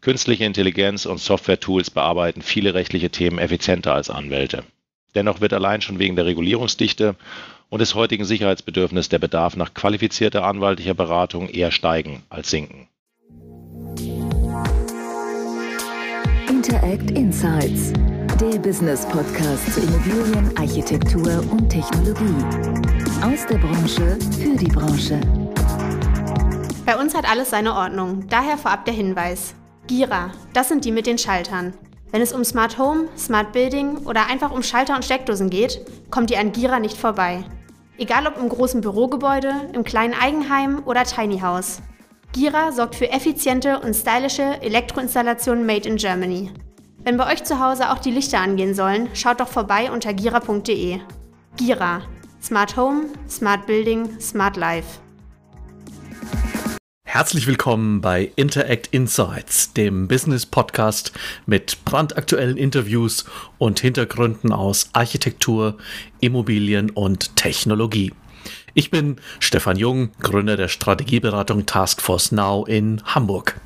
Künstliche Intelligenz und Software-Tools bearbeiten viele rechtliche Themen effizienter als Anwälte. Dennoch wird allein schon wegen der Regulierungsdichte und des heutigen Sicherheitsbedürfnisses der Bedarf nach qualifizierter anwaltlicher Beratung eher steigen als sinken. Interact Insights, der Business Podcast zu Immobilien, Architektur und Technologie. Aus der Branche für die Branche. Bei uns hat alles seine Ordnung, daher vorab der Hinweis. Gira, das sind die mit den Schaltern. Wenn es um Smart Home, Smart Building oder einfach um Schalter und Steckdosen geht, kommt ihr an Gira nicht vorbei. Egal ob im großen Bürogebäude, im kleinen Eigenheim oder Tiny House. Gira sorgt für effiziente und stylische Elektroinstallationen made in Germany. Wenn bei euch zu Hause auch die Lichter angehen sollen, schaut doch vorbei unter gira.de. Gira. Smart Home, Smart Building, Smart Life. Herzlich willkommen bei Interact Insights, dem Business Podcast mit brandaktuellen Interviews und Hintergründen aus Architektur, Immobilien und Technologie. Ich bin Stefan Jung, Gründer der Strategieberatung Taskforce Now in Hamburg.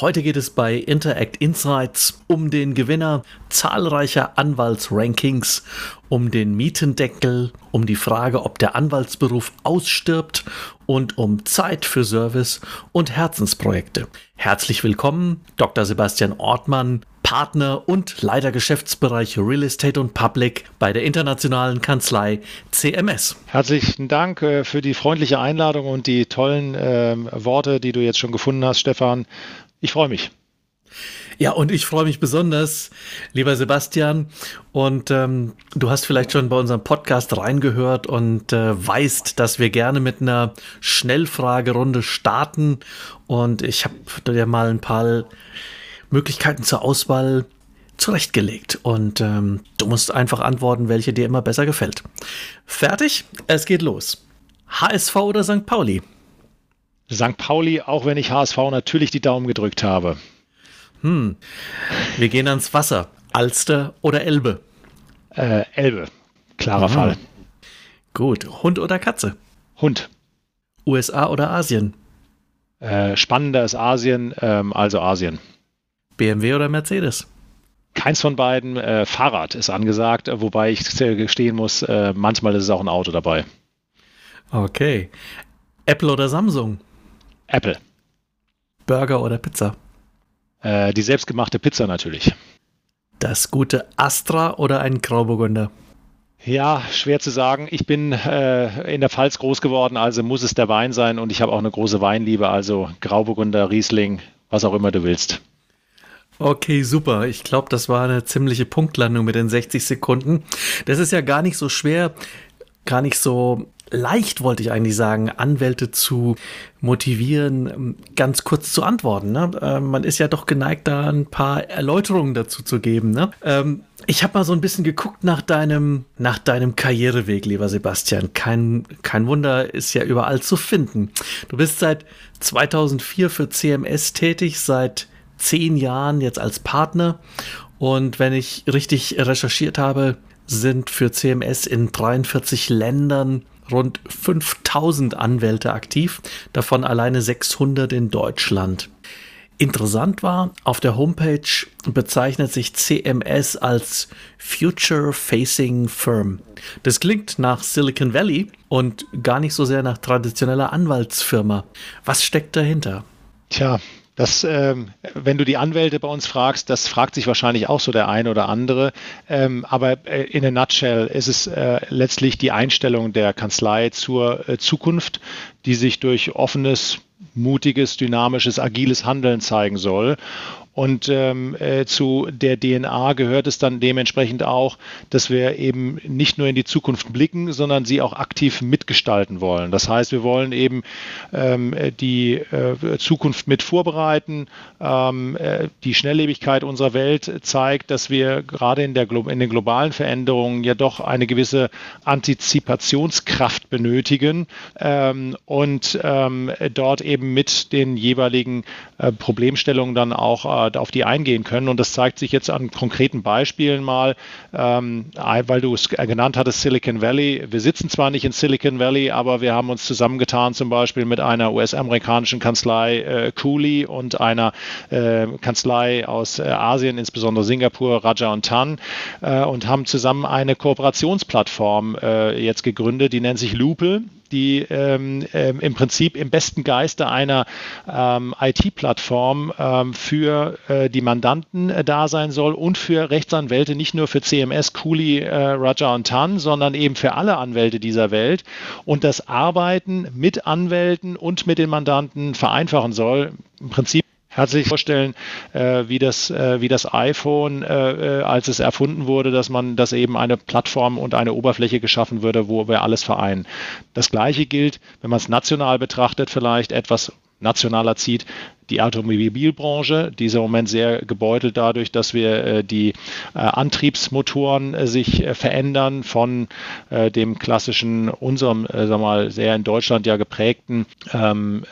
Heute geht es bei Interact Insights um den Gewinner zahlreicher Anwaltsrankings, um den Mietendeckel, um die Frage, ob der Anwaltsberuf ausstirbt und um Zeit für Service und Herzensprojekte. Herzlich willkommen, Dr. Sebastian Ortmann, Partner und Leiter Geschäftsbereich Real Estate und Public bei der internationalen Kanzlei CMS. Herzlichen Dank äh, für die freundliche Einladung und die tollen äh, Worte, die du jetzt schon gefunden hast, Stefan. Ich freue mich. Ja, und ich freue mich besonders, lieber Sebastian. Und ähm, du hast vielleicht schon bei unserem Podcast reingehört und äh, weißt, dass wir gerne mit einer Schnellfragerunde starten. Und ich habe dir mal ein paar Möglichkeiten zur Auswahl zurechtgelegt. Und ähm, du musst einfach antworten, welche dir immer besser gefällt. Fertig? Es geht los. HSV oder St. Pauli? St. Pauli, auch wenn ich HSV natürlich die Daumen gedrückt habe. Hm. Wir gehen ans Wasser. Alster oder Elbe? Äh, Elbe. Klarer Aha. Fall. Gut. Hund oder Katze? Hund. USA oder Asien? Äh, spannender ist Asien, ähm, also Asien. BMW oder Mercedes? Keins von beiden. Äh, Fahrrad ist angesagt, wobei ich gestehen muss, äh, manchmal ist es auch ein Auto dabei. Okay. Apple oder Samsung? Apple. Burger oder Pizza? Äh, die selbstgemachte Pizza natürlich. Das gute Astra oder ein Grauburgunder? Ja, schwer zu sagen. Ich bin äh, in der Pfalz groß geworden, also muss es der Wein sein und ich habe auch eine große Weinliebe, also Grauburgunder, Riesling, was auch immer du willst. Okay, super. Ich glaube, das war eine ziemliche Punktlandung mit den 60 Sekunden. Das ist ja gar nicht so schwer, gar nicht so leicht, wollte ich eigentlich sagen, Anwälte zu motivieren, ganz kurz zu antworten. Ne? Äh, man ist ja doch geneigt, da ein paar Erläuterungen dazu zu geben. Ne? Ähm, ich habe mal so ein bisschen geguckt nach deinem, nach deinem Karriereweg, lieber Sebastian. Kein, kein Wunder, ist ja überall zu finden. Du bist seit 2004 für CMS tätig, seit zehn Jahren jetzt als Partner. Und wenn ich richtig recherchiert habe, sind für CMS in 43 Ländern rund 5000 Anwälte aktiv, davon alleine 600 in Deutschland. Interessant war, auf der Homepage bezeichnet sich CMS als Future Facing Firm. Das klingt nach Silicon Valley und gar nicht so sehr nach traditioneller Anwaltsfirma. Was steckt dahinter? Tja, das, ähm, wenn du die Anwälte bei uns fragst, das fragt sich wahrscheinlich auch so der eine oder andere. Ähm, aber äh, in a nutshell ist es äh, letztlich die Einstellung der Kanzlei zur äh, Zukunft, die sich durch offenes, mutiges, dynamisches, agiles Handeln zeigen soll. Und ähm, äh, zu der DNA gehört es dann dementsprechend auch, dass wir eben nicht nur in die Zukunft blicken, sondern sie auch aktiv mitgestalten wollen. Das heißt, wir wollen eben ähm, die äh, Zukunft mit vorbereiten. Ähm, äh, die Schnelllebigkeit unserer Welt zeigt, dass wir gerade in, der, in den globalen Veränderungen ja doch eine gewisse Antizipationskraft benötigen ähm, und ähm, dort eben mit den jeweiligen äh, Problemstellungen dann auch auf die eingehen können. Und das zeigt sich jetzt an konkreten Beispielen mal, ähm, weil du es genannt hattest, Silicon Valley. Wir sitzen zwar nicht in Silicon Valley, aber wir haben uns zusammengetan, zum Beispiel mit einer US-amerikanischen Kanzlei äh, Cooley und einer äh, Kanzlei aus äh, Asien, insbesondere Singapur, Raja und Tan, äh, und haben zusammen eine Kooperationsplattform äh, jetzt gegründet, die nennt sich Loople die ähm, ähm, im Prinzip im besten Geiste einer ähm, IT-Plattform ähm, für äh, die Mandanten äh, da sein soll und für Rechtsanwälte, nicht nur für CMS, Cooley, äh, Raja und Tan, sondern eben für alle Anwälte dieser Welt und das Arbeiten mit Anwälten und mit den Mandanten vereinfachen soll. Im Prinzip herzlich vorstellen, äh, wie, das, äh, wie das iPhone, äh, äh, als es erfunden wurde, dass man, dass eben eine Plattform und eine Oberfläche geschaffen würde, wo wir alles vereinen. Das Gleiche gilt, wenn man es national betrachtet, vielleicht etwas nationaler zieht, die Automobilbranche, die ist im Moment sehr gebeutelt dadurch, dass wir äh, die äh, Antriebsmotoren äh, sich verändern von dem klassischen, unserem, sag mal, sehr in Deutschland ja geprägten ähm,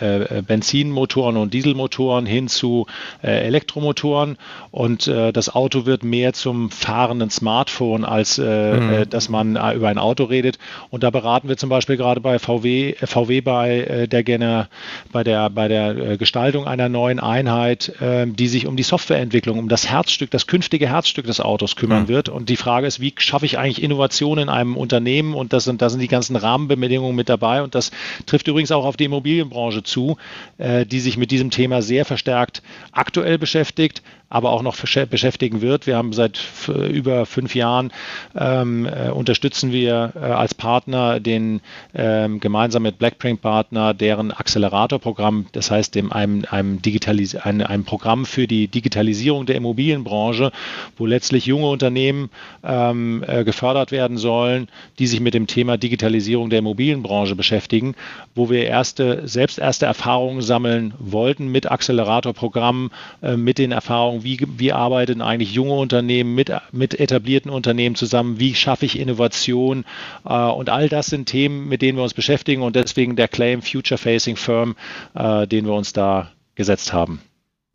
Benzinmotoren und Dieselmotoren hin zu Elektromotoren. Und das Auto wird mehr zum fahrenden Smartphone, als mhm. dass man über ein Auto redet. Und da beraten wir zum Beispiel gerade bei VW, VW bei der, Gener, bei der, bei der Gestaltung einer einer neuen Einheit, äh, die sich um die Softwareentwicklung, um das Herzstück, das künftige Herzstück des Autos kümmern mhm. wird. Und die Frage ist, wie schaffe ich eigentlich Innovation in einem Unternehmen? Und das sind, da sind die ganzen Rahmenbedingungen mit dabei. Und das trifft übrigens auch auf die Immobilienbranche zu, äh, die sich mit diesem Thema sehr verstärkt aktuell beschäftigt, aber auch noch beschäftigen wird. Wir haben seit über fünf Jahren ähm, äh, unterstützen wir äh, als Partner den ähm, gemeinsam mit Blackprint Partner deren Accelerator-Programm, das heißt dem einem, einem, Digitalis ein, einem Programm für die Digitalisierung der Immobilienbranche, wo letztlich junge Unternehmen ähm, äh, gefördert werden sollen, die sich mit dem Thema Digitalisierung der Immobilienbranche beschäftigen, wo wir erste, selbst erste Erfahrungen sammeln wollten mit Accelerator-Programmen, äh, mit den Erfahrungen Erfahrung, wie, wie arbeiten eigentlich junge Unternehmen mit, mit etablierten Unternehmen zusammen, wie schaffe ich Innovation äh, und all das sind Themen, mit denen wir uns beschäftigen und deswegen der Claim Future Facing Firm, äh, den wir uns da gesetzt haben.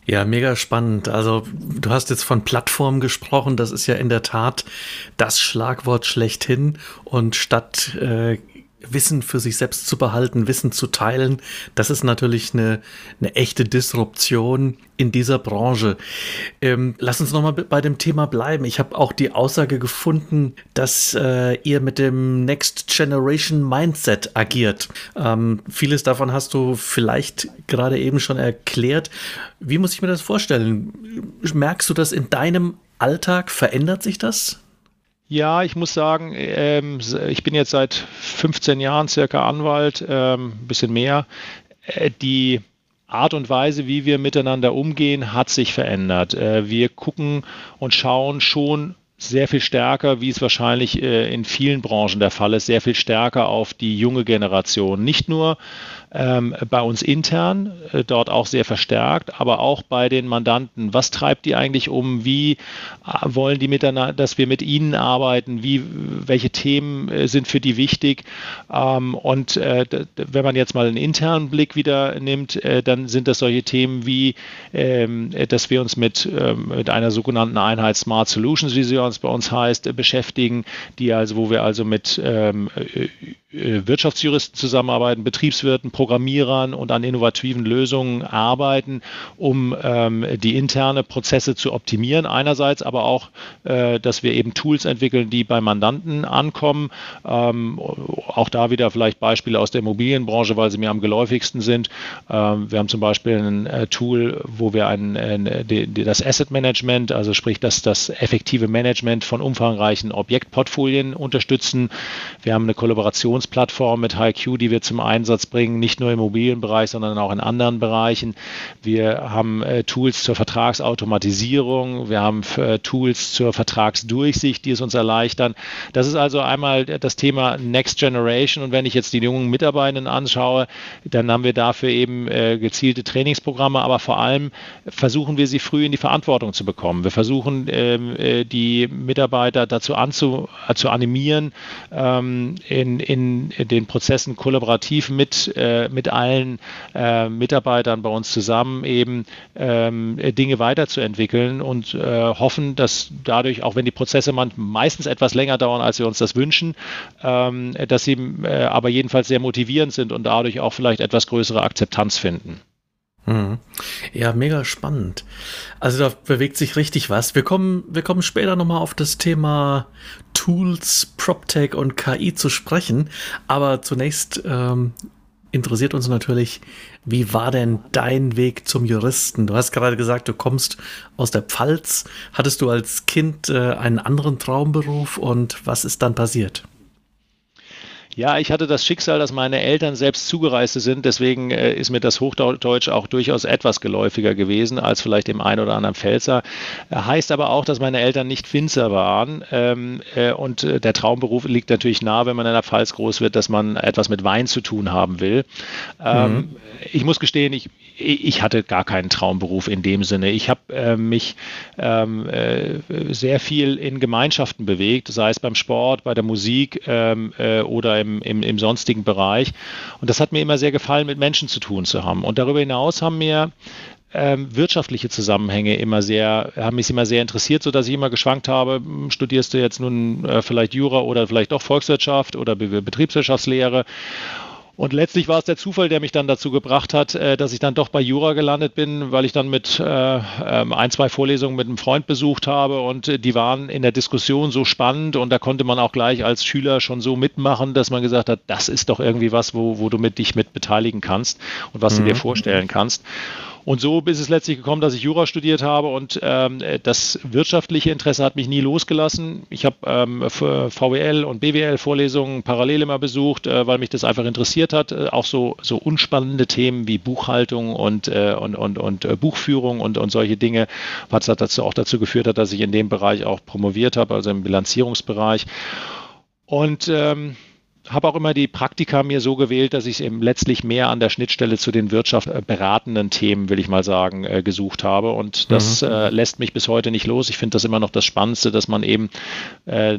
Ja, mega spannend. Also du hast jetzt von Plattform gesprochen. Das ist ja in der Tat das Schlagwort schlechthin. Und statt äh, Wissen für sich selbst zu behalten, Wissen zu teilen, das ist natürlich eine, eine echte Disruption in dieser Branche. Ähm, lass uns nochmal bei dem Thema bleiben. Ich habe auch die Aussage gefunden, dass äh, ihr mit dem Next Generation Mindset agiert. Ähm, vieles davon hast du vielleicht gerade eben schon erklärt. Wie muss ich mir das vorstellen? Merkst du das in deinem Alltag? Verändert sich das? Ja, ich muss sagen, ähm, ich bin jetzt seit 15 Jahren circa Anwalt, ähm, ein bisschen mehr. Äh, die Art und Weise, wie wir miteinander umgehen, hat sich verändert. Äh, wir gucken und schauen schon sehr viel stärker, wie es wahrscheinlich äh, in vielen Branchen der Fall ist, sehr viel stärker auf die junge Generation. Nicht nur ähm, bei uns intern, äh, dort auch sehr verstärkt, aber auch bei den Mandanten. Was treibt die eigentlich um? Wie äh, wollen die miteinander, dass wir mit ihnen arbeiten? Wie, welche Themen äh, sind für die wichtig? Ähm, und äh, wenn man jetzt mal einen internen Blick wieder nimmt, äh, dann sind das solche Themen wie, ähm, dass wir uns mit, ähm, mit einer sogenannten Einheit Smart Solutions, wie sie uns bei uns heißt, äh, beschäftigen, die also, wo wir also mit ähm, äh, Wirtschaftsjuristen zusammenarbeiten, Betriebswirten, Programmierern und an innovativen Lösungen arbeiten, um ähm, die interne Prozesse zu optimieren einerseits, aber auch, äh, dass wir eben Tools entwickeln, die bei Mandanten ankommen. Ähm, auch da wieder vielleicht Beispiele aus der Immobilienbranche, weil sie mir am geläufigsten sind. Ähm, wir haben zum Beispiel ein äh, Tool, wo wir ein, ein, die, das Asset Management, also sprich das, das effektive Management von umfangreichen Objektportfolien unterstützen. Wir haben eine Kollaboration Kommunikationsplattform mit HiQ, die wir zum Einsatz bringen, nicht nur im Immobilienbereich, sondern auch in anderen Bereichen. Wir haben äh, Tools zur Vertragsautomatisierung, wir haben äh, Tools zur Vertragsdurchsicht, die es uns erleichtern. Das ist also einmal das Thema Next Generation und wenn ich jetzt die jungen Mitarbeitenden anschaue, dann haben wir dafür eben äh, gezielte Trainingsprogramme, aber vor allem versuchen wir sie früh in die Verantwortung zu bekommen. Wir versuchen ähm, äh, die Mitarbeiter dazu anzu, äh, zu animieren, ähm, in, in den Prozessen kollaborativ mit äh, äh, mit allen äh, Mitarbeitern bei uns zusammen eben ähm, Dinge weiterzuentwickeln und äh, hoffen, dass dadurch, auch wenn die Prozesse meistens etwas länger dauern, als wir uns das wünschen, ähm, dass sie äh, aber jedenfalls sehr motivierend sind und dadurch auch vielleicht etwas größere Akzeptanz finden. Mhm. Ja, mega spannend. Also da bewegt sich richtig was. Wir kommen, wir kommen später nochmal auf das Thema Tools, PropTech und KI zu sprechen. Aber zunächst ähm, interessiert uns natürlich, wie war denn dein Weg zum Juristen? Du hast gerade gesagt, du kommst aus der Pfalz. Hattest du als Kind äh, einen anderen Traumberuf und was ist dann passiert? Ja, ich hatte das Schicksal, dass meine Eltern selbst Zugereiste sind. Deswegen äh, ist mir das Hochdeutsch auch durchaus etwas geläufiger gewesen als vielleicht dem einen oder anderen Pfälzer. Äh, heißt aber auch, dass meine Eltern nicht Winzer waren. Ähm, äh, und äh, der Traumberuf liegt natürlich nah, wenn man in der Pfalz groß wird, dass man etwas mit Wein zu tun haben will. Ähm, mhm. Ich muss gestehen, ich, ich hatte gar keinen Traumberuf in dem Sinne. Ich habe äh, mich ähm, äh, sehr viel in Gemeinschaften bewegt, sei es beim Sport, bei der Musik ähm, oder im, im, im sonstigen Bereich. Und das hat mir immer sehr gefallen, mit Menschen zu tun zu haben. Und darüber hinaus haben mir ähm, wirtschaftliche Zusammenhänge immer sehr, haben mich immer sehr interessiert, sodass ich immer geschwankt habe, hm, studierst du jetzt nun äh, vielleicht Jura oder vielleicht doch Volkswirtschaft oder Be Betriebswirtschaftslehre. Und letztlich war es der Zufall, der mich dann dazu gebracht hat, äh, dass ich dann doch bei Jura gelandet bin, weil ich dann mit äh, ähm, ein, zwei Vorlesungen mit einem Freund besucht habe und äh, die waren in der Diskussion so spannend und da konnte man auch gleich als Schüler schon so mitmachen, dass man gesagt hat, das ist doch irgendwie was, wo, wo du mit dich mit beteiligen kannst und was mhm. du dir mhm. vorstellen kannst. Und so ist es letztlich gekommen, dass ich Jura studiert habe und ähm, das wirtschaftliche Interesse hat mich nie losgelassen. Ich habe ähm, VWL und BWL Vorlesungen parallel immer besucht, äh, weil mich das einfach interessiert hat. Äh, auch so, so unspannende Themen wie Buchhaltung und, äh, und, und, und äh, Buchführung und, und solche Dinge, was dazu auch dazu geführt hat, dass ich in dem Bereich auch promoviert habe, also im Bilanzierungsbereich. Und ähm, habe auch immer die Praktika mir so gewählt, dass ich eben letztlich mehr an der Schnittstelle zu den wirtschaftsberatenden Themen, will ich mal sagen, äh, gesucht habe. Und das mhm. äh, lässt mich bis heute nicht los. Ich finde das immer noch das Spannendste, dass man eben äh,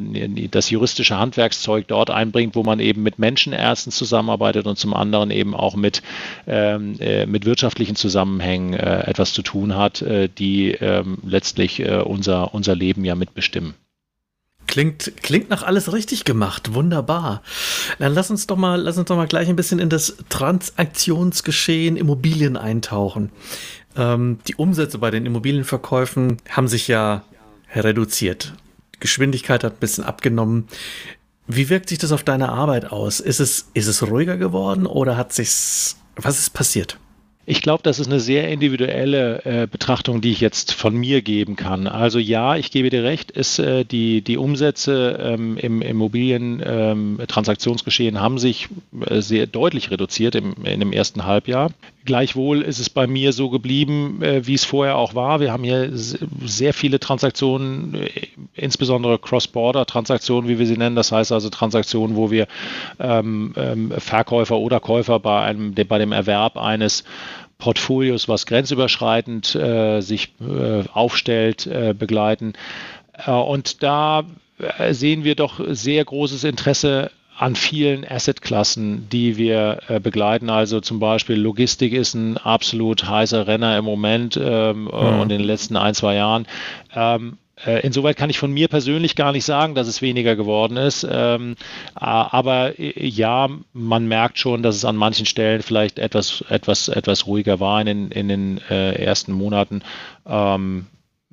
das juristische Handwerkszeug dort einbringt, wo man eben mit Menschenärzten zusammenarbeitet und zum anderen eben auch mit, ähm, äh, mit wirtschaftlichen Zusammenhängen äh, etwas zu tun hat, äh, die ähm, letztlich unser, unser Leben ja mitbestimmen. Klingt, klingt nach alles richtig gemacht. Wunderbar. Dann lass uns doch mal, lass uns doch mal gleich ein bisschen in das Transaktionsgeschehen Immobilien eintauchen. Ähm, die Umsätze bei den Immobilienverkäufen haben sich ja reduziert. Geschwindigkeit hat ein bisschen abgenommen. Wie wirkt sich das auf deine Arbeit aus? Ist es, ist es ruhiger geworden oder hat sich's, was ist passiert? Ich glaube, das ist eine sehr individuelle äh, Betrachtung, die ich jetzt von mir geben kann. Also ja, ich gebe dir recht, ist, äh, die, die Umsätze ähm, im Immobilientransaktionsgeschehen ähm, haben sich äh, sehr deutlich reduziert im, in dem ersten Halbjahr. Gleichwohl ist es bei mir so geblieben, äh, wie es vorher auch war. Wir haben hier sehr viele Transaktionen, äh, insbesondere Cross-Border-Transaktionen, wie wir sie nennen. Das heißt also Transaktionen, wo wir ähm, ähm Verkäufer oder Käufer bei, einem, bei dem Erwerb eines Portfolios, was grenzüberschreitend äh, sich äh, aufstellt, äh, begleiten. Äh, und da sehen wir doch sehr großes Interesse an vielen Assetklassen, die wir äh, begleiten. Also zum Beispiel Logistik ist ein absolut heißer Renner im Moment ähm, mhm. und in den letzten ein, zwei Jahren. Ähm, äh, insoweit kann ich von mir persönlich gar nicht sagen, dass es weniger geworden ist. Ähm, aber äh, ja, man merkt schon, dass es an manchen Stellen vielleicht etwas, etwas, etwas ruhiger war in den, in den äh, ersten Monaten.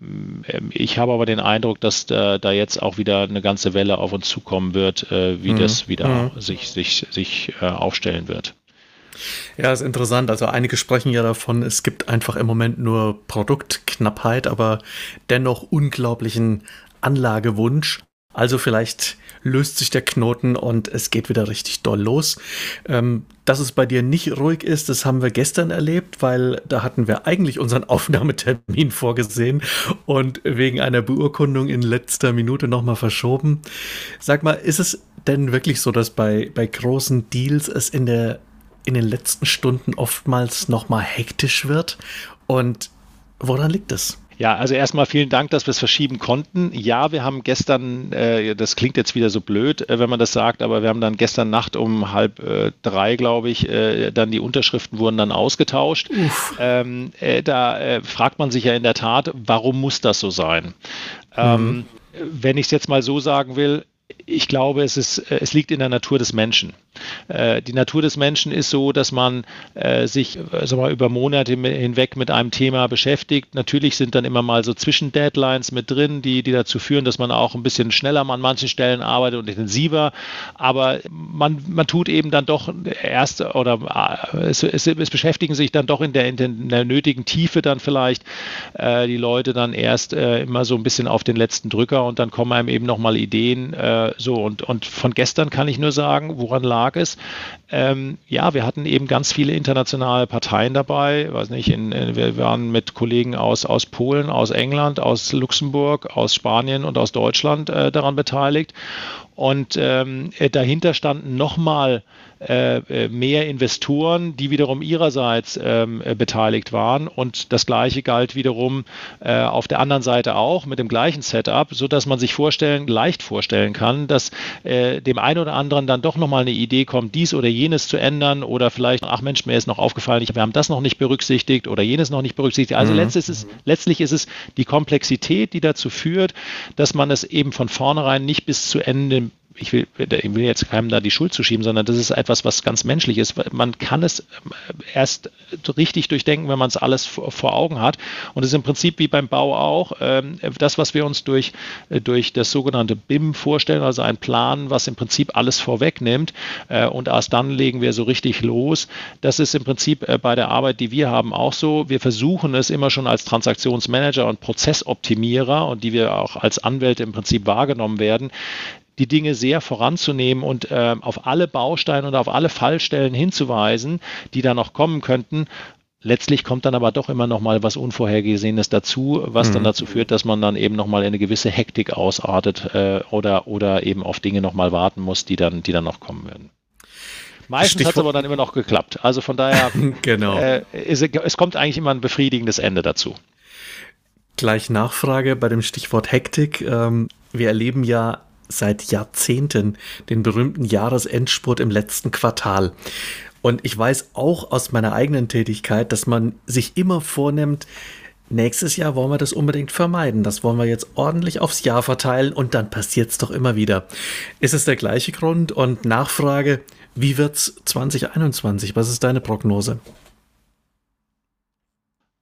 Ähm, ich habe aber den Eindruck, dass da, da, jetzt auch wieder eine ganze Welle auf uns zukommen wird, äh, wie mhm. das wieder mhm. sich, sich, sich äh, aufstellen wird. Ja, ist interessant. Also einige sprechen ja davon, es gibt einfach im Moment nur Produktknappheit, aber dennoch unglaublichen Anlagewunsch. Also vielleicht löst sich der Knoten und es geht wieder richtig doll los. Ähm, dass es bei dir nicht ruhig ist, das haben wir gestern erlebt, weil da hatten wir eigentlich unseren Aufnahmetermin vorgesehen und wegen einer Beurkundung in letzter Minute nochmal verschoben. Sag mal, ist es denn wirklich so, dass bei, bei großen Deals es in der in den letzten Stunden oftmals nochmal hektisch wird. Und woran liegt es? Ja, also erstmal vielen Dank, dass wir es verschieben konnten. Ja, wir haben gestern, äh, das klingt jetzt wieder so blöd, äh, wenn man das sagt, aber wir haben dann gestern Nacht um halb äh, drei, glaube ich, äh, dann die Unterschriften wurden dann ausgetauscht. Ähm, äh, da äh, fragt man sich ja in der Tat, warum muss das so sein? Ähm, mhm. wenn ich es jetzt mal so sagen will, ich glaube, es, ist, äh, es liegt in der Natur des Menschen. Äh, die Natur des Menschen ist so, dass man äh, sich also mal, über Monate hinweg mit einem Thema beschäftigt. Natürlich sind dann immer mal so Zwischendeadlines mit drin, die, die dazu führen, dass man auch ein bisschen schneller an manchen Stellen arbeitet und intensiver. Aber man, man tut eben dann doch erst oder es, es, es beschäftigen sich dann doch in der, in der nötigen Tiefe dann vielleicht die Leute dann erst immer so ein bisschen auf den letzten Drücker und dann kommen einem eben nochmal Ideen. Äh, so und, und von gestern kann ich nur sagen, woran lag ist. Ähm, ja, wir hatten eben ganz viele internationale Parteien dabei. Weiß nicht, in, in, wir waren mit Kollegen aus, aus Polen, aus England, aus Luxemburg, aus Spanien und aus Deutschland äh, daran beteiligt. Und ähm, dahinter standen nochmal äh, äh, mehr Investoren, die wiederum ihrerseits ähm, äh, beteiligt waren. Und das Gleiche galt wiederum äh, auf der anderen Seite auch mit dem gleichen Setup, sodass man sich vorstellen, leicht vorstellen kann, dass äh, dem einen oder anderen dann doch nochmal eine Idee kommt, dies oder jenes zu ändern oder vielleicht, ach Mensch, mir ist noch aufgefallen, wir haben das noch nicht berücksichtigt oder jenes noch nicht berücksichtigt. Also mhm. letztlich, ist es, letztlich ist es die Komplexität, die dazu führt, dass man es eben von vornherein nicht bis zu Ende ich will, ich will jetzt keinem da die Schuld zuschieben, sondern das ist etwas, was ganz menschlich ist. Man kann es erst richtig durchdenken, wenn man es alles vor Augen hat. Und es ist im Prinzip wie beim Bau auch. Ähm, das, was wir uns durch, durch das sogenannte BIM vorstellen, also ein Plan, was im Prinzip alles vorwegnimmt. Äh, und erst dann legen wir so richtig los. Das ist im Prinzip äh, bei der Arbeit, die wir haben, auch so. Wir versuchen es immer schon als Transaktionsmanager und Prozessoptimierer und die wir auch als Anwälte im Prinzip wahrgenommen werden, die Dinge sehr voranzunehmen und äh, auf alle Bausteine und auf alle Fallstellen hinzuweisen, die da noch kommen könnten. Letztlich kommt dann aber doch immer noch mal was Unvorhergesehenes dazu, was mhm. dann dazu führt, dass man dann eben noch mal in eine gewisse Hektik ausartet äh, oder, oder eben auf Dinge noch mal warten muss, die dann, die dann noch kommen werden. Meistens hat es aber dann immer noch geklappt. Also von daher, genau. äh, es, es kommt eigentlich immer ein befriedigendes Ende dazu. Gleich Nachfrage bei dem Stichwort Hektik. Ähm, wir erleben ja seit Jahrzehnten den berühmten Jahresendspurt im letzten Quartal. Und ich weiß auch aus meiner eigenen Tätigkeit, dass man sich immer vornimmt, nächstes Jahr wollen wir das unbedingt vermeiden. Das wollen wir jetzt ordentlich aufs Jahr verteilen und dann passiert es doch immer wieder. Ist es der gleiche Grund? Und Nachfrage, wie wird es 2021? Was ist deine Prognose?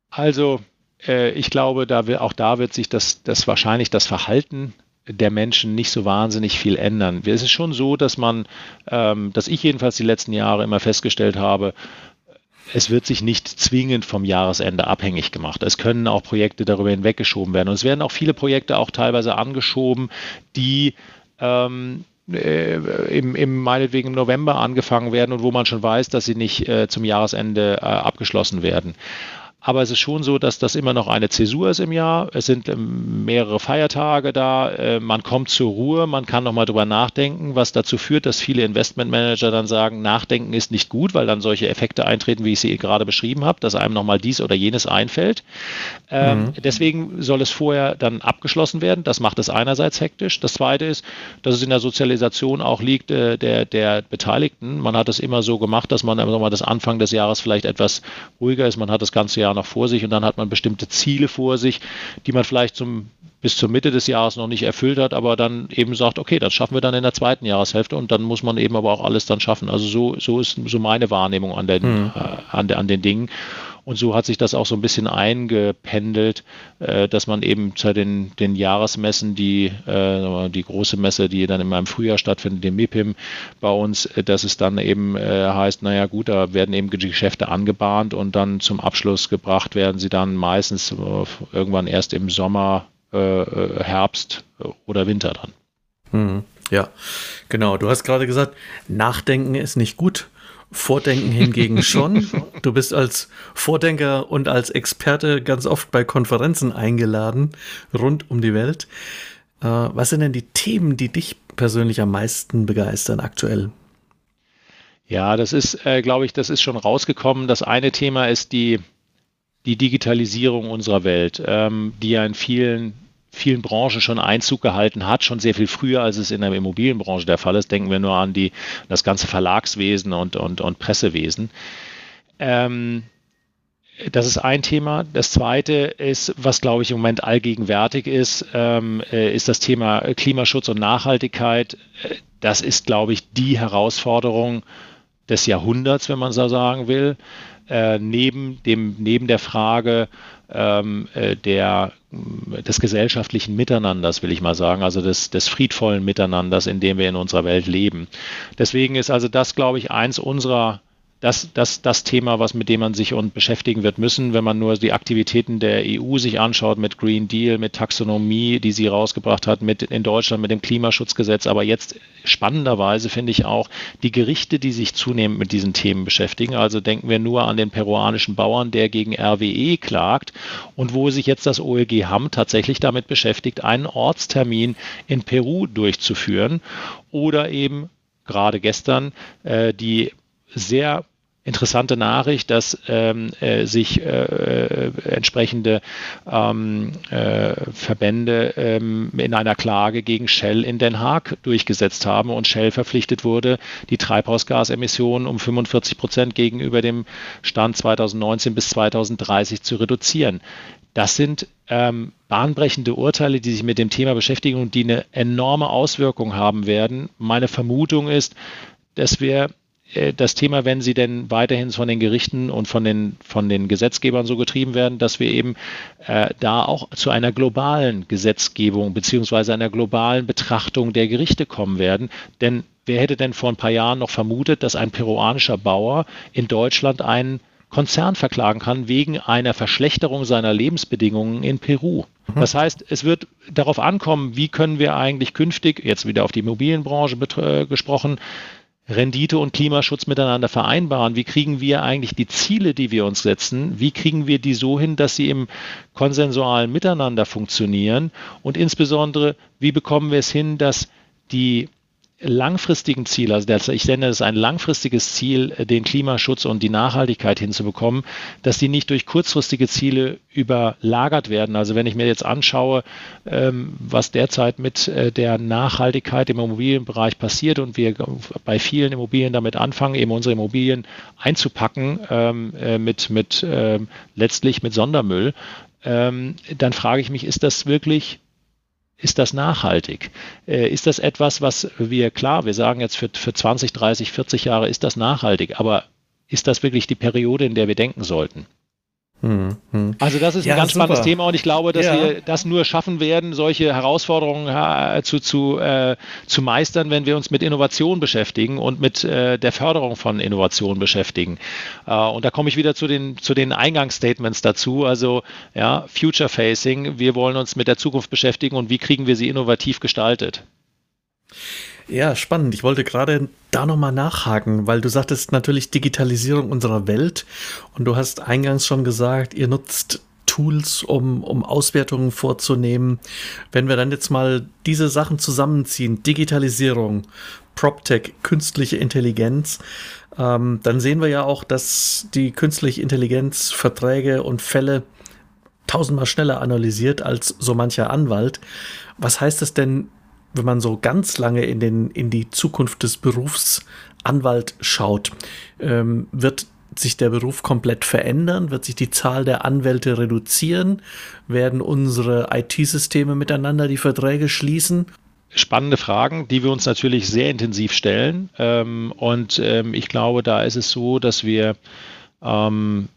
Also, äh, ich glaube, da wir, auch da wird sich das, das wahrscheinlich das Verhalten der Menschen nicht so wahnsinnig viel ändern. Es ist schon so, dass man, ähm, dass ich jedenfalls die letzten Jahre immer festgestellt habe, es wird sich nicht zwingend vom Jahresende abhängig gemacht. Es können auch Projekte darüber hinweggeschoben werden. Und es werden auch viele Projekte auch teilweise angeschoben, die ähm, äh, im, im meinetwegen im November angefangen werden und wo man schon weiß, dass sie nicht äh, zum Jahresende äh, abgeschlossen werden. Aber es ist schon so, dass das immer noch eine Zäsur ist im Jahr. Es sind ähm, mehrere Feiertage da. Äh, man kommt zur Ruhe. Man kann nochmal drüber nachdenken, was dazu führt, dass viele Investmentmanager dann sagen, Nachdenken ist nicht gut, weil dann solche Effekte eintreten, wie ich sie gerade beschrieben habe, dass einem nochmal dies oder jenes einfällt. Ähm, mhm. Deswegen soll es vorher dann abgeschlossen werden. Das macht es einerseits hektisch. Das zweite ist, dass es in der Sozialisation auch liegt äh, der, der Beteiligten. Man hat es immer so gemacht, dass man immer mal das Anfang des Jahres vielleicht etwas ruhiger ist. Man hat das ganze Jahr noch vor sich und dann hat man bestimmte Ziele vor sich, die man vielleicht zum, bis zur Mitte des Jahres noch nicht erfüllt hat, aber dann eben sagt, okay, das schaffen wir dann in der zweiten Jahreshälfte und dann muss man eben aber auch alles dann schaffen. Also so, so ist so meine Wahrnehmung an den, mhm. äh, an, an den Dingen. Und so hat sich das auch so ein bisschen eingependelt, äh, dass man eben zu den, den Jahresmessen, die, äh, die große Messe, die dann immer im Frühjahr stattfindet, dem MIPIM bei uns, äh, dass es dann eben äh, heißt, naja gut, da werden eben die Geschäfte angebahnt und dann zum Abschluss gebracht werden sie dann meistens äh, irgendwann erst im Sommer, äh, Herbst oder Winter dann. Mhm. Ja, genau. Du hast gerade gesagt, Nachdenken ist nicht gut. Vordenken hingegen schon. Du bist als Vordenker und als Experte ganz oft bei Konferenzen eingeladen, rund um die Welt. Äh, was sind denn die Themen, die dich persönlich am meisten begeistern aktuell? Ja, das ist, äh, glaube ich, das ist schon rausgekommen. Das eine Thema ist die die Digitalisierung unserer Welt, ähm, die ja in vielen vielen Branchen schon Einzug gehalten hat, schon sehr viel früher, als es in der Immobilienbranche der Fall ist. Denken wir nur an die, das ganze Verlagswesen und, und, und Pressewesen. Ähm, das ist ein Thema. Das zweite ist, was glaube ich im Moment allgegenwärtig ist, ähm, äh, ist das Thema Klimaschutz und Nachhaltigkeit. Das ist, glaube ich, die Herausforderung des Jahrhunderts, wenn man so sagen will. Äh, neben, dem, neben der Frage ähm, äh, der, des gesellschaftlichen Miteinanders, will ich mal sagen, also des, des friedvollen Miteinanders, in dem wir in unserer Welt leben. Deswegen ist also das, glaube ich, eins unserer das, das, das Thema, was mit dem man sich und beschäftigen wird müssen, wenn man nur die Aktivitäten der EU sich anschaut mit Green Deal, mit Taxonomie, die sie rausgebracht hat, mit in Deutschland mit dem Klimaschutzgesetz. Aber jetzt spannenderweise finde ich auch die Gerichte, die sich zunehmend mit diesen Themen beschäftigen. Also denken wir nur an den peruanischen Bauern, der gegen RWE klagt und wo sich jetzt das OLG Hamm tatsächlich damit beschäftigt, einen Ortstermin in Peru durchzuführen oder eben gerade gestern äh, die sehr interessante Nachricht, dass ähm, äh, sich äh, äh, entsprechende ähm, äh, Verbände ähm, in einer Klage gegen Shell in Den Haag durchgesetzt haben und Shell verpflichtet wurde, die Treibhausgasemissionen um 45 Prozent gegenüber dem Stand 2019 bis 2030 zu reduzieren. Das sind ähm, bahnbrechende Urteile, die sich mit dem Thema beschäftigen und die eine enorme Auswirkung haben werden. Meine Vermutung ist, dass wir das Thema, wenn sie denn weiterhin von den Gerichten und von den, von den Gesetzgebern so getrieben werden, dass wir eben äh, da auch zu einer globalen Gesetzgebung beziehungsweise einer globalen Betrachtung der Gerichte kommen werden. Denn wer hätte denn vor ein paar Jahren noch vermutet, dass ein peruanischer Bauer in Deutschland einen Konzern verklagen kann wegen einer Verschlechterung seiner Lebensbedingungen in Peru. Mhm. Das heißt, es wird darauf ankommen, wie können wir eigentlich künftig, jetzt wieder auf die Immobilienbranche äh, gesprochen, Rendite und Klimaschutz miteinander vereinbaren? Wie kriegen wir eigentlich die Ziele, die wir uns setzen, wie kriegen wir die so hin, dass sie im konsensualen Miteinander funktionieren? Und insbesondere, wie bekommen wir es hin, dass die langfristigen Ziel, also das, ich nenne es ein langfristiges Ziel, äh, den Klimaschutz und die Nachhaltigkeit hinzubekommen, dass die nicht durch kurzfristige Ziele überlagert werden. Also wenn ich mir jetzt anschaue, ähm, was derzeit mit äh, der Nachhaltigkeit im Immobilienbereich passiert und wir bei vielen Immobilien damit anfangen, eben unsere Immobilien einzupacken ähm, äh, mit, mit ähm, letztlich mit Sondermüll, dann frage ich mich, ist das wirklich ist das nachhaltig? Äh, ist das etwas, was wir, klar, wir sagen jetzt für, für 20, 30, 40 Jahre ist das nachhaltig, aber ist das wirklich die Periode, in der wir denken sollten? Hm, hm. Also das ist ja, ein ganz super. spannendes Thema und ich glaube, dass ja. wir das nur schaffen werden, solche Herausforderungen äh, zu, zu, äh, zu meistern, wenn wir uns mit Innovation beschäftigen und mit äh, der Förderung von Innovation beschäftigen. Äh, und da komme ich wieder zu den, zu den Eingangsstatements dazu. Also ja, Future Facing, wir wollen uns mit der Zukunft beschäftigen und wie kriegen wir sie innovativ gestaltet. Ja, spannend. Ich wollte gerade da nochmal nachhaken, weil du sagtest natürlich Digitalisierung unserer Welt und du hast eingangs schon gesagt, ihr nutzt Tools, um, um Auswertungen vorzunehmen. Wenn wir dann jetzt mal diese Sachen zusammenziehen, Digitalisierung, PropTech, künstliche Intelligenz, ähm, dann sehen wir ja auch, dass die künstliche Intelligenz Verträge und Fälle tausendmal schneller analysiert als so mancher Anwalt. Was heißt das denn wenn man so ganz lange in, den, in die Zukunft des Berufs Anwalt schaut, ähm, wird sich der Beruf komplett verändern? Wird sich die Zahl der Anwälte reduzieren? Werden unsere IT-Systeme miteinander die Verträge schließen? Spannende Fragen, die wir uns natürlich sehr intensiv stellen. Ähm, und ähm, ich glaube, da ist es so, dass wir ähm,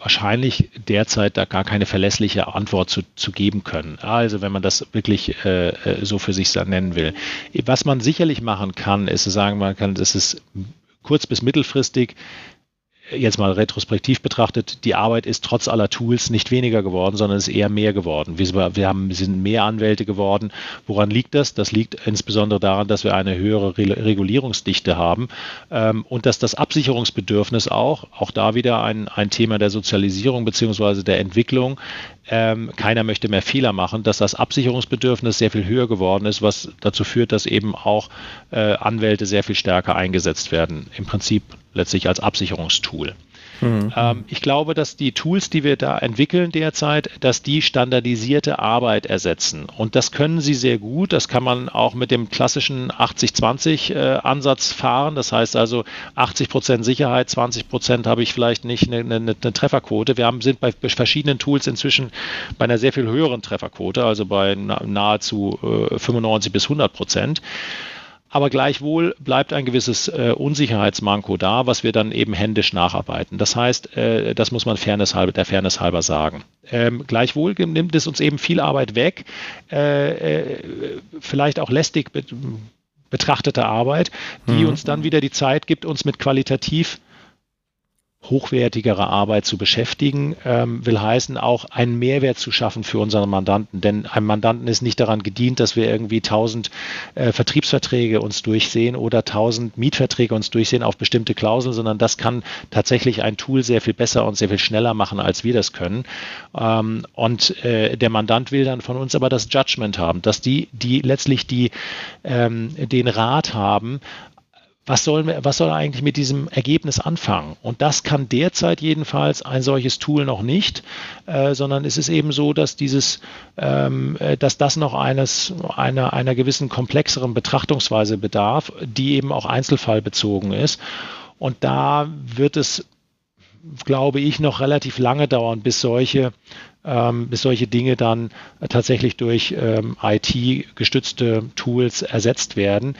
wahrscheinlich derzeit da gar keine verlässliche Antwort zu, zu geben können. Also wenn man das wirklich äh, äh so für sich nennen will. Was man sicherlich machen kann, ist zu sagen, man kann, das ist kurz- bis mittelfristig jetzt mal retrospektiv betrachtet, die Arbeit ist trotz aller Tools nicht weniger geworden, sondern ist eher mehr geworden. Wir, wir haben, sind mehr Anwälte geworden. Woran liegt das? Das liegt insbesondere daran, dass wir eine höhere Regulierungsdichte haben ähm, und dass das Absicherungsbedürfnis auch, auch da wieder ein, ein Thema der Sozialisierung bzw. der Entwicklung, ähm, keiner möchte mehr Fehler machen, dass das Absicherungsbedürfnis sehr viel höher geworden ist, was dazu führt, dass eben auch äh, Anwälte sehr viel stärker eingesetzt werden. Im Prinzip letztlich als Absicherungstool. Mhm. Ähm, ich glaube, dass die Tools, die wir da entwickeln derzeit, dass die standardisierte Arbeit ersetzen. Und das können sie sehr gut. Das kann man auch mit dem klassischen 80-20-Ansatz äh, fahren. Das heißt also 80 Prozent Sicherheit, 20 Prozent habe ich vielleicht nicht eine, eine, eine Trefferquote. Wir haben, sind bei verschiedenen Tools inzwischen bei einer sehr viel höheren Trefferquote, also bei nahezu äh, 95 bis 100 Prozent. Aber gleichwohl bleibt ein gewisses äh, Unsicherheitsmanko da, was wir dann eben händisch nacharbeiten. Das heißt, äh, das muss man Fairness halber, der Fairness halber sagen. Ähm, gleichwohl nimmt es uns eben viel Arbeit weg, äh, äh vielleicht auch lästig betrachtete Arbeit, die mhm. uns dann wieder die Zeit gibt, uns mit qualitativ hochwertigere Arbeit zu beschäftigen, ähm, will heißen, auch einen Mehrwert zu schaffen für unseren Mandanten. Denn einem Mandanten ist nicht daran gedient, dass wir irgendwie 1000 äh, Vertriebsverträge uns durchsehen oder 1000 Mietverträge uns durchsehen auf bestimmte Klauseln, sondern das kann tatsächlich ein Tool sehr viel besser und sehr viel schneller machen, als wir das können. Ähm, und äh, der Mandant will dann von uns aber das Judgment haben, dass die, die letztlich die, ähm, den Rat haben, was, sollen wir, was soll er eigentlich mit diesem Ergebnis anfangen? Und das kann derzeit jedenfalls ein solches Tool noch nicht, äh, sondern es ist eben so, dass dieses, ähm, äh, dass das noch eines, einer, einer gewissen komplexeren Betrachtungsweise bedarf, die eben auch einzelfallbezogen ist. Und da wird es, glaube ich, noch relativ lange dauern, bis solche ähm, bis solche Dinge dann tatsächlich durch ähm, IT-gestützte Tools ersetzt werden.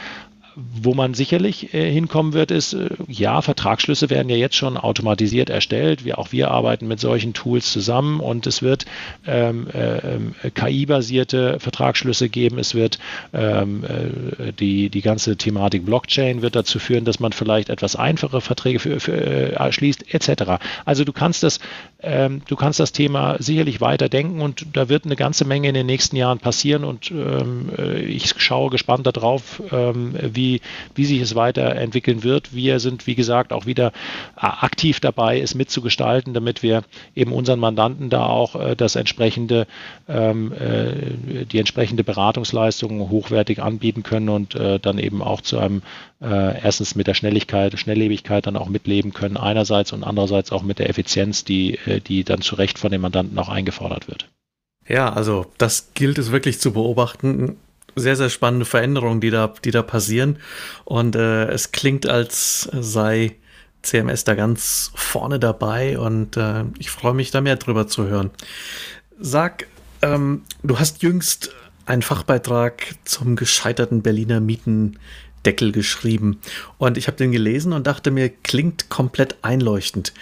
Wo man sicherlich äh, hinkommen wird, ist, äh, ja, Vertragsschlüsse werden ja jetzt schon automatisiert erstellt. Wir, auch wir arbeiten mit solchen Tools zusammen und es wird ähm, äh, KI-basierte Vertragsschlüsse geben. Es wird ähm, äh, die, die ganze Thematik Blockchain wird dazu führen, dass man vielleicht etwas einfache Verträge für, für, schließt, etc. Also du kannst das, ähm, du kannst das Thema sicherlich weiter denken und da wird eine ganze Menge in den nächsten Jahren passieren und ähm, äh, ich schaue gespannt darauf, ähm, wie wie, wie sich es weiterentwickeln wird. Wir sind, wie gesagt, auch wieder äh, aktiv dabei, es mitzugestalten, damit wir eben unseren Mandanten da auch äh, das entsprechende, ähm, äh, die entsprechende Beratungsleistung hochwertig anbieten können und dann eben auch zu einem erstens mit der Schnelligkeit, Schnelllebigkeit dann auch mitleben können, einerseits und andererseits auch mit der Effizienz, die, die dann zu Recht von den Mandanten auch eingefordert wird. Ja, also das gilt es wirklich zu beobachten sehr, sehr spannende Veränderungen, die da, die da passieren. Und äh, es klingt, als sei CMS da ganz vorne dabei und äh, ich freue mich da mehr drüber zu hören. Sag, ähm, du hast jüngst einen Fachbeitrag zum gescheiterten Berliner Mietendeckel geschrieben und ich habe den gelesen und dachte mir, klingt komplett einleuchtend.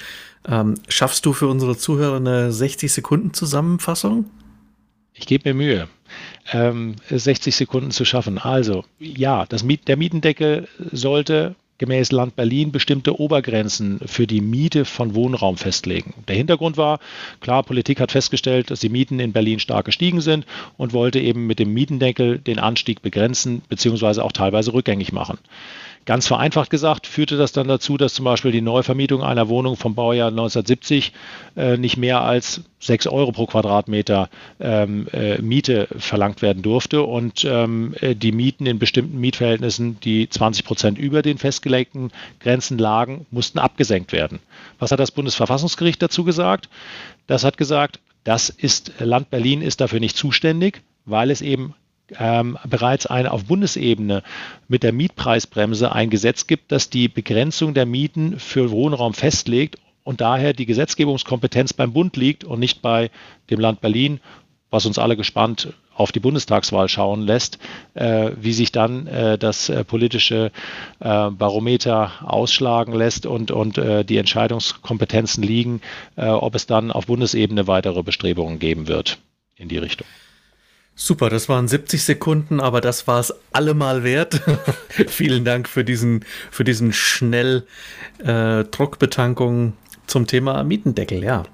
Ähm, schaffst du für unsere Zuhörer eine 60 Sekunden Zusammenfassung? Ich gebe mir Mühe ähm, 60 Sekunden zu schaffen. Also ja, Miet, der Mietendeckel sollte gemäß Land Berlin bestimmte Obergrenzen für die Miete von Wohnraum festlegen. Der Hintergrund war, klar, Politik hat festgestellt, dass die Mieten in Berlin stark gestiegen sind und wollte eben mit dem Mietendeckel den Anstieg begrenzen bzw. auch teilweise rückgängig machen. Ganz vereinfacht gesagt führte das dann dazu, dass zum Beispiel die Neuvermietung einer Wohnung vom Baujahr 1970 äh, nicht mehr als 6 Euro pro Quadratmeter ähm, äh, Miete verlangt werden durfte und ähm, äh, die Mieten in bestimmten Mietverhältnissen, die 20 Prozent über den festgelegten Grenzen lagen, mussten abgesenkt werden. Was hat das Bundesverfassungsgericht dazu gesagt? Das hat gesagt, das ist Land Berlin ist dafür nicht zuständig, weil es eben ähm, bereits ein, auf Bundesebene mit der Mietpreisbremse ein Gesetz gibt, das die Begrenzung der Mieten für Wohnraum festlegt und daher die Gesetzgebungskompetenz beim Bund liegt und nicht bei dem Land Berlin, was uns alle gespannt auf die Bundestagswahl schauen lässt, äh, wie sich dann äh, das äh, politische äh, Barometer ausschlagen lässt und, und äh, die Entscheidungskompetenzen liegen, äh, ob es dann auf Bundesebene weitere Bestrebungen geben wird in die Richtung. Super, das waren 70 Sekunden, aber das war es allemal wert. Vielen Dank für diesen, für diesen schnell äh, Druckbetankung zum Thema Mietendeckel, ja.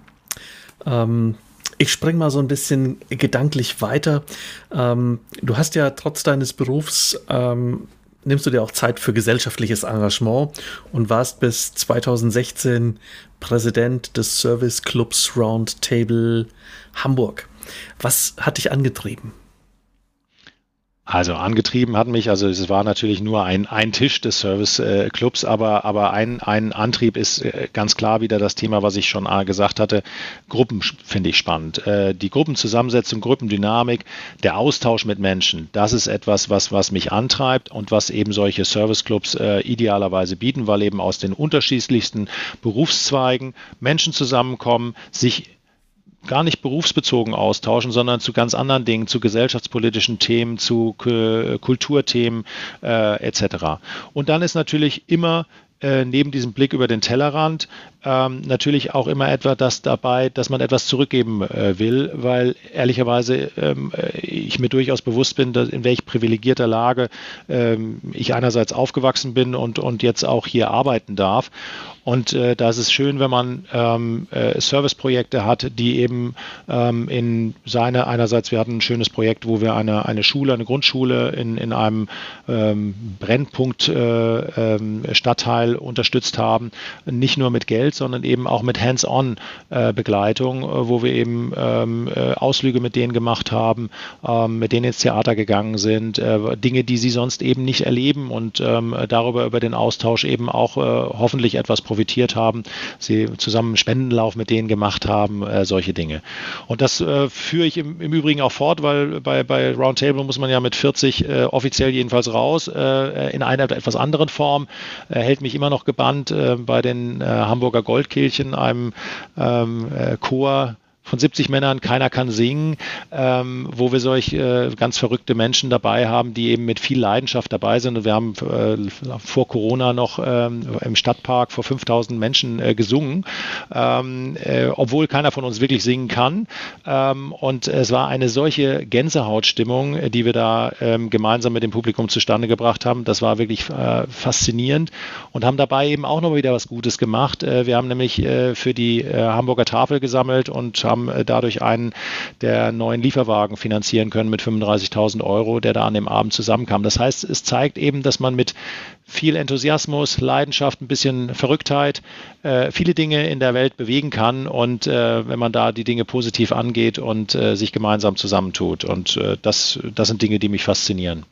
Ähm, ich spring mal so ein bisschen gedanklich weiter. Ähm, du hast ja trotz deines Berufs ähm, nimmst du dir auch Zeit für gesellschaftliches Engagement und warst bis 2016 Präsident des Service Clubs Roundtable Hamburg. Was hat dich angetrieben? Also angetrieben hat mich, also es war natürlich nur ein, ein Tisch des Service-Clubs, aber, aber ein, ein Antrieb ist äh, ganz klar wieder das Thema, was ich schon gesagt hatte. Gruppen finde ich spannend. Äh, die Gruppenzusammensetzung, Gruppendynamik, der Austausch mit Menschen, das ist etwas, was, was mich antreibt und was eben solche Service-Clubs äh, idealerweise bieten, weil eben aus den unterschiedlichsten Berufszweigen Menschen zusammenkommen, sich gar nicht berufsbezogen austauschen, sondern zu ganz anderen Dingen, zu gesellschaftspolitischen Themen, zu Kulturthemen äh, etc. Und dann ist natürlich immer äh, neben diesem Blick über den Tellerrand ähm, natürlich auch immer etwa das dabei, dass man etwas zurückgeben äh, will, weil ehrlicherweise ähm, äh, ich mir durchaus bewusst bin, dass, in welch privilegierter Lage ähm, ich einerseits aufgewachsen bin und, und jetzt auch hier arbeiten darf. Und äh, da ist es schön, wenn man ähm, äh, Serviceprojekte hat, die eben ähm, in seine, einerseits, wir hatten ein schönes Projekt, wo wir eine, eine Schule, eine Grundschule in, in einem ähm, Brennpunkt äh, ähm, Stadtteil unterstützt haben, nicht nur mit Geld, sondern eben auch mit Hands-on-Begleitung, äh, äh, wo wir eben ähm, äh, Ausflüge mit denen gemacht haben, ähm, mit denen ins Theater gegangen sind, Dinge, die sie sonst eben nicht erleben und darüber über den Austausch eben auch hoffentlich etwas profitiert haben, sie zusammen Spendenlauf mit denen gemacht haben, äh, solche Dinge. Und das äh, führe ich im, im, Übrigen auch fort, weil bei, bei Roundtable muss man ja mit 40 äh, offiziell jedenfalls raus, äh, in einer etwas anderen Form, hält mich immer noch gebannt äh, bei den äh, Hamburger Goldkehlchen, einem ähm, Chor von 70 Männern, keiner kann singen, ähm, wo wir solch äh, ganz verrückte Menschen dabei haben, die eben mit viel Leidenschaft dabei sind. Und wir haben äh, vor Corona noch ähm, im Stadtpark vor 5000 Menschen äh, gesungen, ähm, äh, obwohl keiner von uns wirklich singen kann. Ähm, und es war eine solche Gänsehautstimmung, die wir da ähm, gemeinsam mit dem Publikum zustande gebracht haben. Das war wirklich äh, faszinierend und haben dabei eben auch noch wieder was Gutes gemacht. Äh, wir haben nämlich für die Hamburger Tafel gesammelt und haben haben äh, dadurch einen der neuen Lieferwagen finanzieren können mit 35.000 Euro, der da an dem Abend zusammenkam. Das heißt, es zeigt eben, dass man mit viel Enthusiasmus, Leidenschaft, ein bisschen Verrücktheit äh, viele Dinge in der Welt bewegen kann und äh, wenn man da die Dinge positiv angeht und sich gemeinsam zusammentut. Und das, das sind Dinge, die mich faszinieren.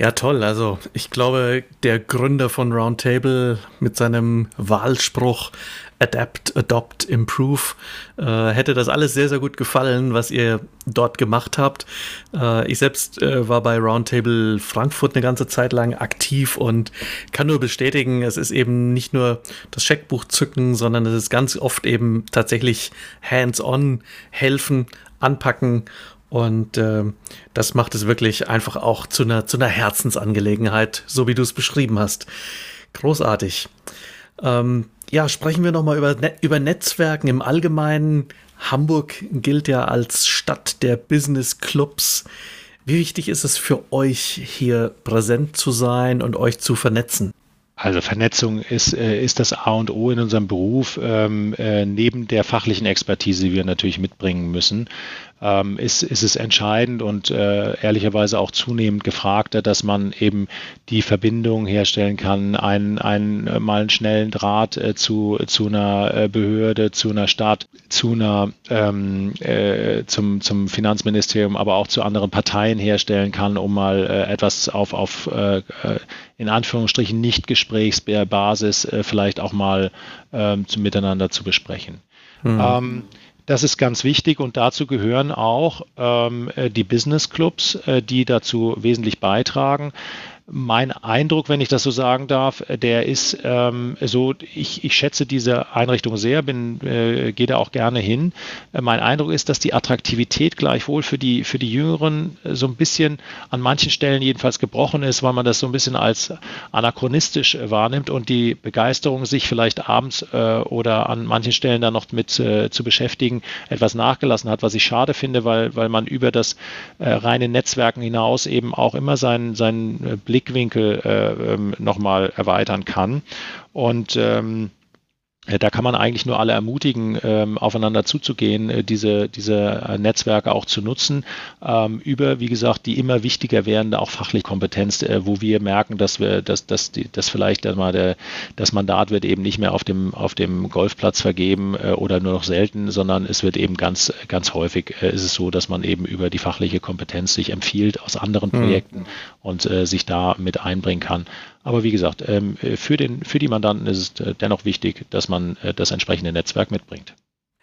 Ja, toll. Also ich glaube, der Gründer von Roundtable mit seinem Wahlspruch Adapt, Adopt, Improve äh, hätte das alles sehr, sehr gut gefallen, was ihr dort gemacht habt. Äh, ich selbst äh, war bei Roundtable Frankfurt eine ganze Zeit lang aktiv und kann nur bestätigen, es ist eben nicht nur das Scheckbuch zücken, sondern es ist ganz oft eben tatsächlich hands-on helfen, anpacken und äh, das macht es wirklich einfach auch zu einer, zu einer Herzensangelegenheit, so wie du es beschrieben hast. Großartig. Ähm, ja, sprechen wir nochmal über, ne über Netzwerken im Allgemeinen. Hamburg gilt ja als Stadt der Business Clubs. Wie wichtig ist es für euch, hier präsent zu sein und euch zu vernetzen? Also Vernetzung ist, äh, ist das A und O in unserem Beruf, ähm, äh, neben der fachlichen Expertise, die wir natürlich mitbringen müssen ähm, ist, ist es entscheidend und äh, ehrlicherweise auch zunehmend gefragter, dass man eben die Verbindung herstellen kann, einen, einen äh, mal einen schnellen Draht äh, zu, zu einer äh, Behörde, zu einer Stadt, zu einer ähm, äh, zum, zum Finanzministerium, aber auch zu anderen Parteien herstellen kann, um mal äh, etwas auf, auf äh, in Anführungsstrichen nicht Gesprächsbasis äh, vielleicht auch mal ähm, zu, miteinander zu besprechen. Mhm. Ähm, das ist ganz wichtig und dazu gehören auch ähm, äh, die Business Clubs, äh, die dazu wesentlich beitragen mein Eindruck, wenn ich das so sagen darf, der ist ähm, so, ich, ich schätze diese Einrichtung sehr, bin, äh, gehe da auch gerne hin. Äh, mein Eindruck ist, dass die Attraktivität gleichwohl für die, für die Jüngeren so ein bisschen an manchen Stellen jedenfalls gebrochen ist, weil man das so ein bisschen als anachronistisch äh, wahrnimmt und die Begeisterung, sich vielleicht abends äh, oder an manchen Stellen dann noch mit äh, zu beschäftigen, etwas nachgelassen hat, was ich schade finde, weil, weil man über das äh, reine Netzwerken hinaus eben auch immer seinen, seinen Blick Blickwinkel äh, ähm, nochmal erweitern kann. Und ähm, äh, da kann man eigentlich nur alle ermutigen, ähm, aufeinander zuzugehen, äh, diese, diese äh, Netzwerke auch zu nutzen, ähm, über, wie gesagt, die immer wichtiger werdende auch fachliche Kompetenz, äh, wo wir merken, dass wir, dass, dass, die, dass vielleicht mal der, das Mandat wird eben nicht mehr auf dem, auf dem Golfplatz vergeben äh, oder nur noch selten, sondern es wird eben ganz, ganz häufig äh, ist es so, dass man eben über die fachliche Kompetenz sich empfiehlt aus anderen mhm. Projekten und sich da mit einbringen kann. Aber wie gesagt, ähm, für, den, für die Mandanten ist es äh, dennoch wichtig, dass man äh, das entsprechende Netzwerk mitbringt.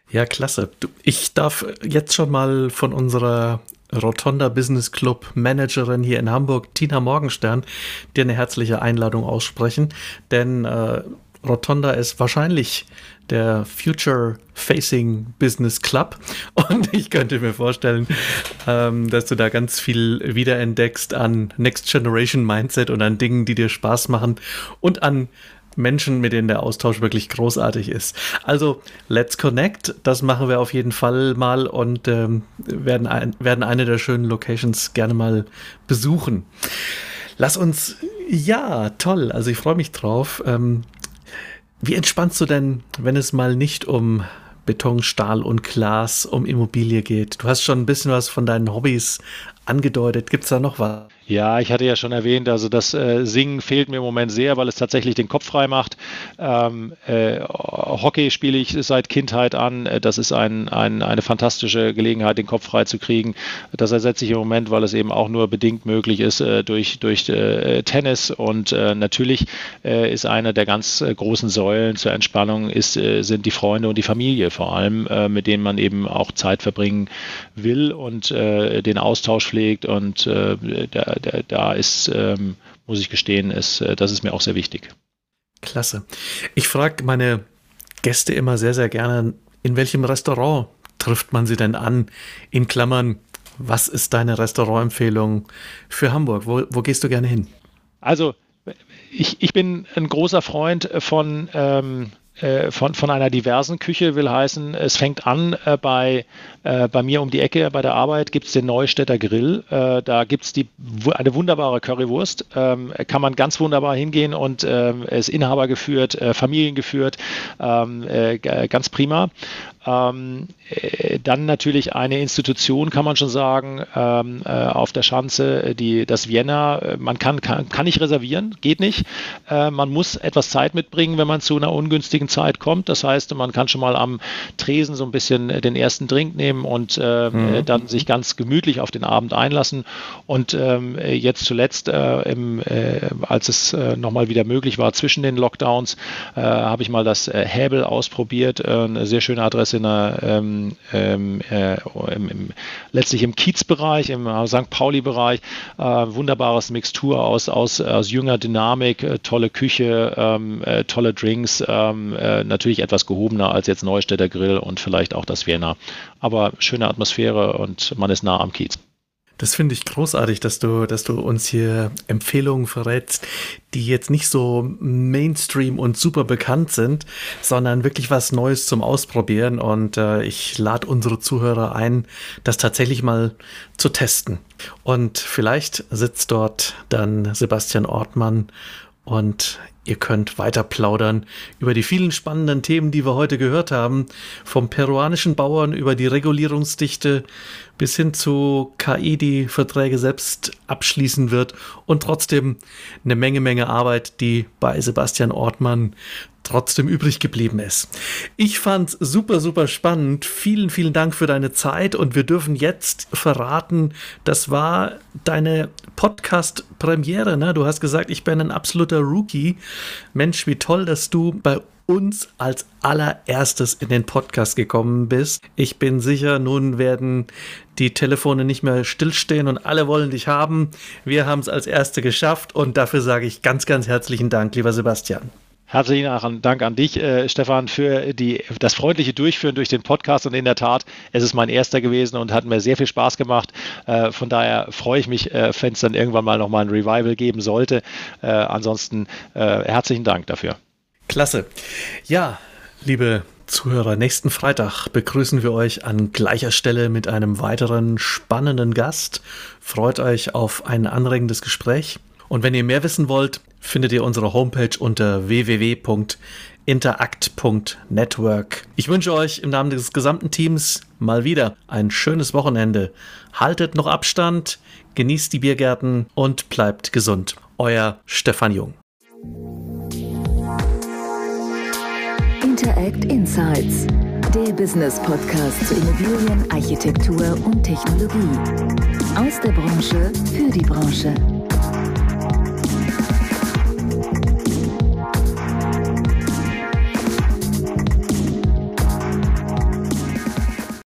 Ja, klasse. Ich darf jetzt schon mal von unserer Rotonda Business Club Managerin hier in Hamburg, Tina Morgenstern, dir eine herzliche Einladung aussprechen, denn äh, Rotonda ist wahrscheinlich der Future Facing Business Club. Und ich könnte mir vorstellen, ähm, dass du da ganz viel wiederentdeckst an Next Generation Mindset und an Dingen, die dir Spaß machen und an Menschen, mit denen der Austausch wirklich großartig ist. Also, let's connect. Das machen wir auf jeden Fall mal und ähm, werden, ein, werden eine der schönen Locations gerne mal besuchen. Lass uns, ja, toll. Also, ich freue mich drauf. Ähm, wie entspannst du denn, wenn es mal nicht um Beton, Stahl und Glas, um Immobilie geht? Du hast schon ein bisschen was von deinen Hobbys angedeutet. Gibt es da noch was? Ja, ich hatte ja schon erwähnt, also das äh, Singen fehlt mir im Moment sehr, weil es tatsächlich den Kopf frei macht. Ähm, äh, Hockey spiele ich seit Kindheit an. Äh, das ist ein, ein, eine fantastische Gelegenheit, den Kopf frei zu kriegen. Das ersetze ich im Moment, weil es eben auch nur bedingt möglich ist äh, durch, durch äh, Tennis. Und äh, natürlich ist eine der ganz großen Säulen zur Entspannung ist, sind die Freunde und die Familie vor allem, mit denen man eben auch Zeit verbringen will und den Austausch pflegt. Und der, da, da ist, ähm, muss ich gestehen, ist, äh, das ist mir auch sehr wichtig. Klasse. Ich frage meine Gäste immer sehr, sehr gerne, in welchem Restaurant trifft man sie denn an? In Klammern, was ist deine Restaurantempfehlung für Hamburg? Wo, wo gehst du gerne hin? Also, ich, ich bin ein großer Freund von ähm, äh, von, von einer diversen Küche will heißen, es fängt an äh, bei, äh, bei mir um die Ecke bei der Arbeit gibt es den Neustädter Grill. Äh, da gibt es eine wunderbare Currywurst. Ähm, kann man ganz wunderbar hingehen und ähm, ist Inhaber geführt, äh, Familien geführt. Ähm, äh, ganz prima. Ähm, äh, dann natürlich eine Institution, kann man schon sagen, ähm, äh, auf der Schanze, die, das Vienna. Äh, man kann, kann, kann nicht reservieren, geht nicht. Äh, man muss etwas Zeit mitbringen, wenn man zu einer ungünstigen Zeit kommt. Das heißt, man kann schon mal am Tresen so ein bisschen den ersten Drink nehmen und äh, mhm. dann sich ganz gemütlich auf den Abend einlassen. Und ähm, jetzt zuletzt, äh, im, als es äh, nochmal wieder möglich war zwischen den Lockdowns, habe ich mal das Häbel ausprobiert. eine sehr schöne Adresse in der, ähm, ähm, äh, im, im, letztlich im Kiezbereich, im äh, St. Pauli-Bereich. Äh, wunderbares Mixtur aus, aus, aus jünger Dynamik, äh, tolle Küche, ähm, äh, tolle Drinks, ähm, äh, natürlich etwas gehobener als jetzt Neustädter Grill und vielleicht auch das Vienna. Aber schöne Atmosphäre und man ist nah am Kiez. Das finde ich großartig, dass du, dass du uns hier Empfehlungen verrätst, die jetzt nicht so Mainstream und super bekannt sind, sondern wirklich was Neues zum Ausprobieren. Und äh, ich lade unsere Zuhörer ein, das tatsächlich mal zu testen. Und vielleicht sitzt dort dann Sebastian Ortmann und ihr könnt weiter plaudern über die vielen spannenden Themen, die wir heute gehört haben. Vom peruanischen Bauern über die Regulierungsdichte bis hin zu KI, die Verträge selbst abschließen wird und trotzdem eine Menge, Menge Arbeit, die bei Sebastian Ortmann trotzdem übrig geblieben ist. Ich fand's super, super spannend. Vielen, vielen Dank für deine Zeit und wir dürfen jetzt verraten, das war deine Podcast-Premiere. Ne? Du hast gesagt, ich bin ein absoluter Rookie. Mensch, wie toll, dass du bei uns als allererstes in den Podcast gekommen bist. Ich bin sicher, nun werden die Telefone nicht mehr stillstehen und alle wollen dich haben. Wir haben es als Erste geschafft und dafür sage ich ganz, ganz herzlichen Dank, lieber Sebastian. Herzlichen Dank an dich, äh, Stefan, für die, das freundliche Durchführen durch den Podcast. Und in der Tat, es ist mein erster gewesen und hat mir sehr viel Spaß gemacht. Äh, von daher freue ich mich, äh, wenn es dann irgendwann mal nochmal ein Revival geben sollte. Äh, ansonsten äh, herzlichen Dank dafür. Klasse. Ja, liebe Zuhörer, nächsten Freitag begrüßen wir euch an gleicher Stelle mit einem weiteren spannenden Gast. Freut euch auf ein anregendes Gespräch. Und wenn ihr mehr wissen wollt, findet ihr unsere Homepage unter www.interakt.network. Ich wünsche euch im Namen des gesamten Teams mal wieder ein schönes Wochenende. Haltet noch Abstand, genießt die Biergärten und bleibt gesund. Euer Stefan Jung. Interact Insights, der Business Podcast zu Immobilien, Architektur und Technologie. Aus der Branche für die Branche.